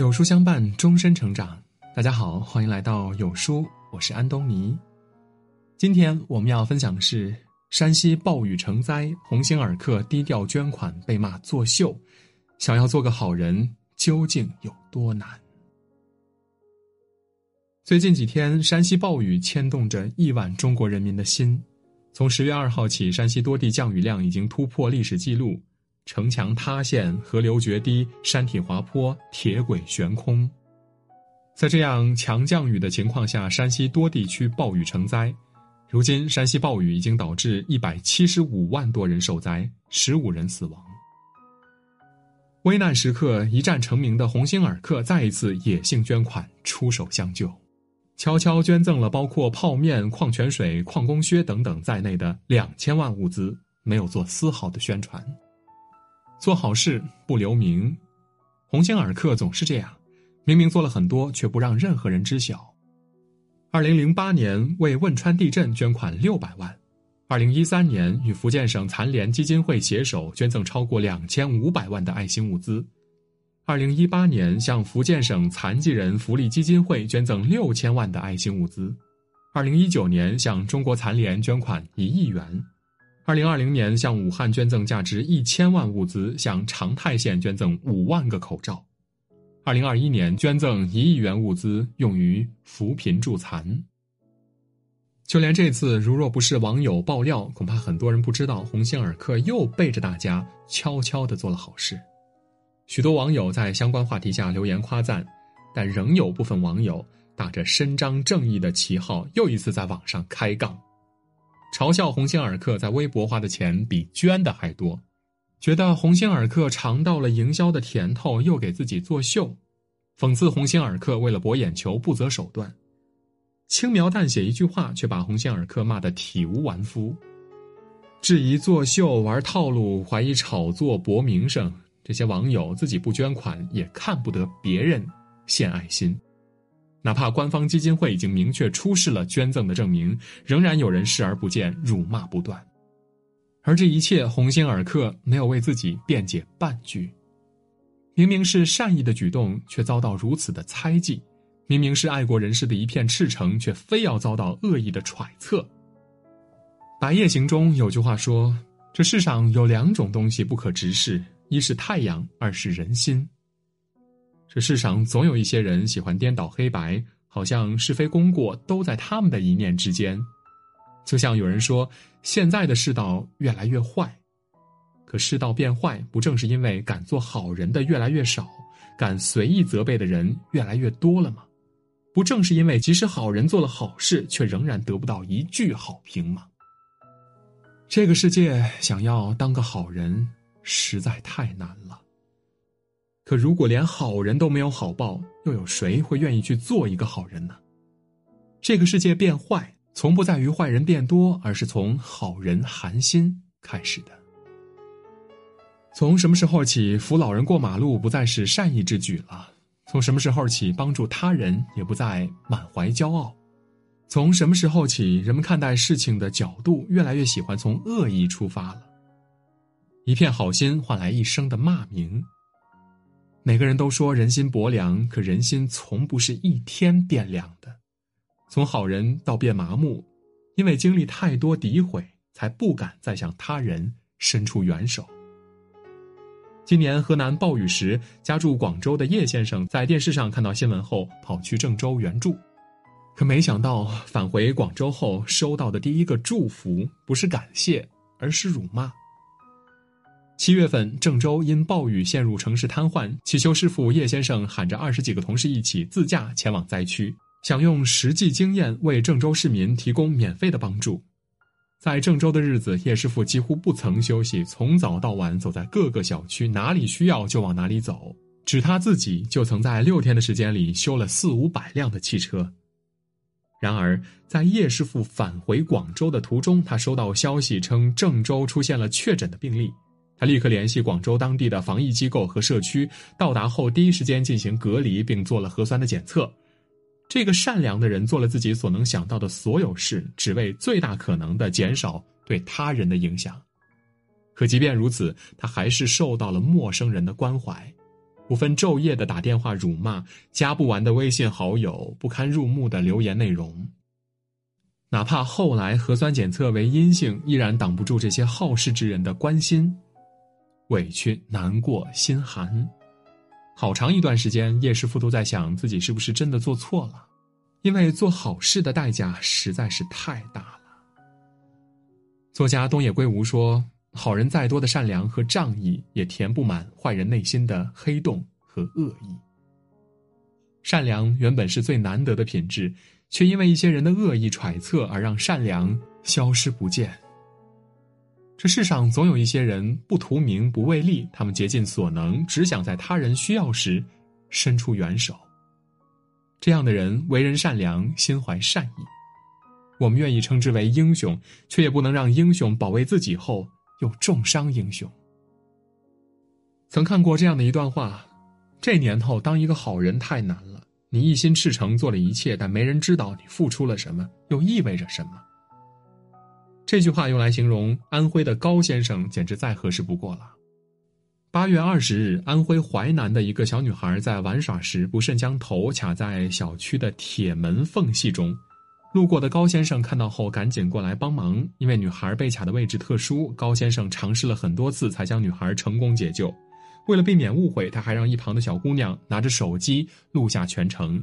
有书相伴，终身成长。大家好，欢迎来到有书，我是安东尼。今天我们要分享的是山西暴雨成灾，鸿星尔克低调捐款被骂作秀，想要做个好人究竟有多难？最近几天，山西暴雨牵动着亿万中国人民的心。从十月二号起，山西多地降雨量已经突破历史记录。城墙塌陷，河流决堤，山体滑坡，铁轨悬空。在这样强降雨的情况下，山西多地区暴雨成灾。如今，山西暴雨已经导致一百七十五万多人受灾，十五人死亡。危难时刻一战成名的鸿星尔克再一次野性捐款，出手相救，悄悄捐赠了包括泡面、矿泉水、矿工靴等等在内的两千万物资，没有做丝毫的宣传。做好事不留名，鸿星尔克总是这样，明明做了很多，却不让任何人知晓。二零零八年为汶川地震捐款六百万，二零一三年与福建省残联基金会携手捐赠超过两千五百万的爱心物资，二零一八年向福建省残疾人福利基金会捐赠六千万的爱心物资，二零一九年向中国残联捐款一亿元。二零二零年向武汉捐赠价值一千万物资，向长泰县捐赠五万个口罩。二零二一年捐赠一亿元物资用于扶贫助残。就连这次，如若不是网友爆料，恐怕很多人不知道鸿星尔克又背着大家悄悄的做了好事。许多网友在相关话题下留言夸赞，但仍有部分网友打着伸张正义的旗号，又一次在网上开杠。嘲笑鸿星尔克在微博花的钱比捐的还多，觉得鸿星尔克尝到了营销的甜头，又给自己作秀，讽刺鸿星尔克为了博眼球不择手段，轻描淡写一句话，却把鸿星尔克骂得体无完肤，质疑作秀玩套路，怀疑炒作博名声。这些网友自己不捐款，也看不得别人献爱心。哪怕官方基金会已经明确出示了捐赠的证明，仍然有人视而不见，辱骂不断。而这一切，鸿星尔克没有为自己辩解半句。明明是善意的举动，却遭到如此的猜忌；明明是爱国人士的一片赤诚，却非要遭到恶意的揣测。《白夜行》中有句话说：“这世上有两种东西不可直视，一是太阳，二是人心。”这世上总有一些人喜欢颠倒黑白，好像是非功过都在他们的一念之间。就像有人说，现在的世道越来越坏，可世道变坏，不正是因为敢做好人的越来越少，敢随意责备的人越来越多了吗？不正是因为即使好人做了好事，却仍然得不到一句好评吗？这个世界想要当个好人，实在太难了。可如果连好人都没有好报，又有谁会愿意去做一个好人呢？这个世界变坏，从不在于坏人变多，而是从好人寒心开始的。从什么时候起，扶老人过马路不再是善意之举了？从什么时候起，帮助他人也不再满怀骄傲？从什么时候起，人们看待事情的角度越来越喜欢从恶意出发了？一片好心换来一生的骂名。每个人都说人心薄凉，可人心从不是一天变凉的。从好人到变麻木，因为经历太多诋毁，才不敢再向他人伸出援手。今年河南暴雨时，家住广州的叶先生在电视上看到新闻后，跑去郑州援助，可没想到返回广州后，收到的第一个祝福不是感谢，而是辱骂。七月份，郑州因暴雨陷入城市瘫痪，汽修师傅叶先生喊着二十几个同事一起自驾前往灾区，想用实际经验为郑州市民提供免费的帮助。在郑州的日子，叶师傅几乎不曾休息，从早到晚走在各个小区，哪里需要就往哪里走。只他自己就曾在六天的时间里修了四五百辆的汽车。然而，在叶师傅返回广州的途中，他收到消息称郑州出现了确诊的病例。他立刻联系广州当地的防疫机构和社区，到达后第一时间进行隔离，并做了核酸的检测。这个善良的人做了自己所能想到的所有事，只为最大可能的减少对他人的影响。可即便如此，他还是受到了陌生人的关怀。不分昼夜的打电话辱骂，加不完的微信好友，不堪入目的留言内容。哪怕后来核酸检测为阴性，依然挡不住这些好事之人的关心、委屈、难过、心寒。好长一段时间，叶师傅都在想自己是不是真的做错了，因为做好事的代价实在是太大了。作家东野圭吾说。好人再多的善良和仗义，也填不满坏人内心的黑洞和恶意。善良原本是最难得的品质，却因为一些人的恶意揣测而让善良消失不见。这世上总有一些人不图名不为利，他们竭尽所能，只想在他人需要时伸出援手。这样的人为人善良，心怀善意，我们愿意称之为英雄，却也不能让英雄保卫自己后。又重伤英雄。曾看过这样的一段话：这年头，当一个好人太难了。你一心赤诚做了一切，但没人知道你付出了什么，又意味着什么。这句话用来形容安徽的高先生，简直再合适不过了。八月二十日，安徽淮南的一个小女孩在玩耍时，不慎将头卡在小区的铁门缝隙中。路过的高先生看到后，赶紧过来帮忙。因为女孩被卡的位置特殊，高先生尝试了很多次才将女孩成功解救。为了避免误会，他还让一旁的小姑娘拿着手机录下全程。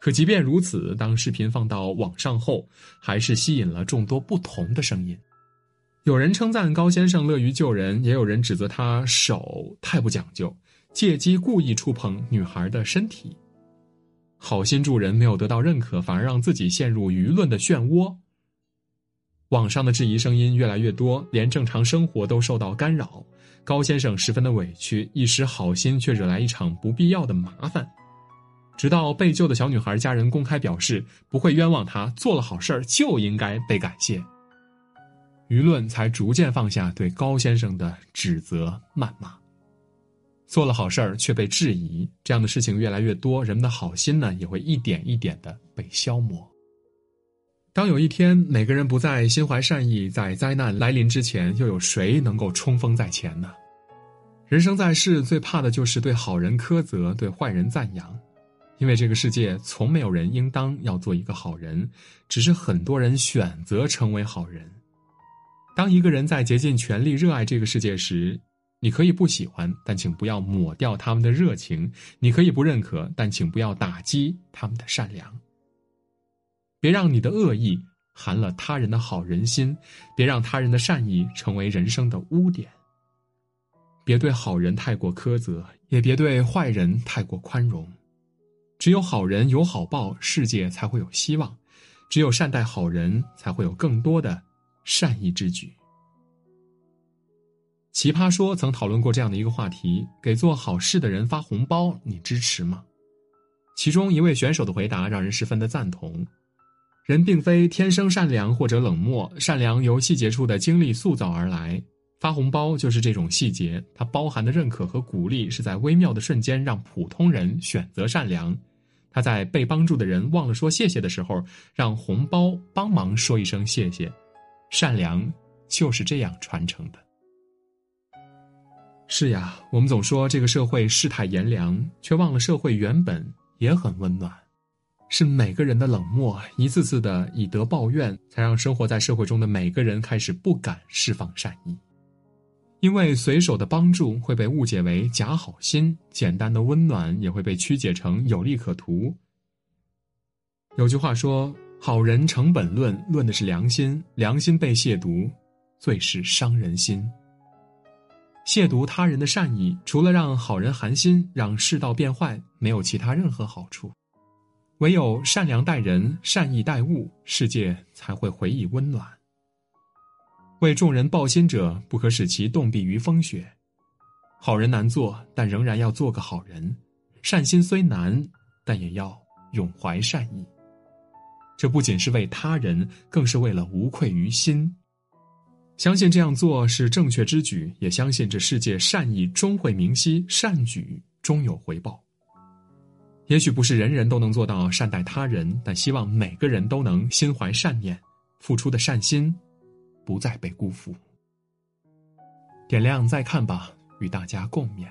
可即便如此，当视频放到网上后，还是吸引了众多不同的声音。有人称赞高先生乐于救人，也有人指责他手太不讲究，借机故意触碰女孩的身体。好心助人没有得到认可，反而让自己陷入舆论的漩涡。网上的质疑声音越来越多，连正常生活都受到干扰。高先生十分的委屈，一时好心却惹来一场不必要的麻烦。直到被救的小女孩家人公开表示不会冤枉她，做了好事就应该被感谢，舆论才逐渐放下对高先生的指责谩骂。做了好事儿却被质疑，这样的事情越来越多，人们的好心呢也会一点一点的被消磨。当有一天每个人不再心怀善意，在灾难来临之前，又有谁能够冲锋在前呢？人生在世，最怕的就是对好人苛责，对坏人赞扬，因为这个世界从没有人应当要做一个好人，只是很多人选择成为好人。当一个人在竭尽全力热爱这个世界时，你可以不喜欢，但请不要抹掉他们的热情；你可以不认可，但请不要打击他们的善良。别让你的恶意寒了他人的好人心，别让他人的善意成为人生的污点。别对好人太过苛责，也别对坏人太过宽容。只有好人有好报，世界才会有希望；只有善待好人，才会有更多的善意之举。奇葩说曾讨论过这样的一个话题：给做好事的人发红包，你支持吗？其中一位选手的回答让人十分的赞同。人并非天生善良或者冷漠，善良由细节处的经历塑造而来。发红包就是这种细节，它包含的认可和鼓励是在微妙的瞬间让普通人选择善良。他在被帮助的人忘了说谢谢的时候，让红包帮忙说一声谢谢。善良就是这样传承的。是呀，我们总说这个社会世态炎凉，却忘了社会原本也很温暖。是每个人的冷漠，一次次的以德报怨，才让生活在社会中的每个人开始不敢释放善意。因为随手的帮助会被误解为假好心，简单的温暖也会被曲解成有利可图。有句话说：“好人成本论，论的是良心；良心被亵渎，最是伤人心。”亵渎他人的善意，除了让好人寒心，让世道变坏，没有其他任何好处。唯有善良待人，善意待物，世界才会回以温暖。为众人抱心者，不可使其冻毙于风雪。好人难做，但仍然要做个好人。善心虽难，但也要永怀善意。这不仅是为他人，更是为了无愧于心。相信这样做是正确之举，也相信这世界善意终会明晰，善举终有回报。也许不是人人都能做到善待他人，但希望每个人都能心怀善念，付出的善心不再被辜负。点亮再看吧，与大家共勉。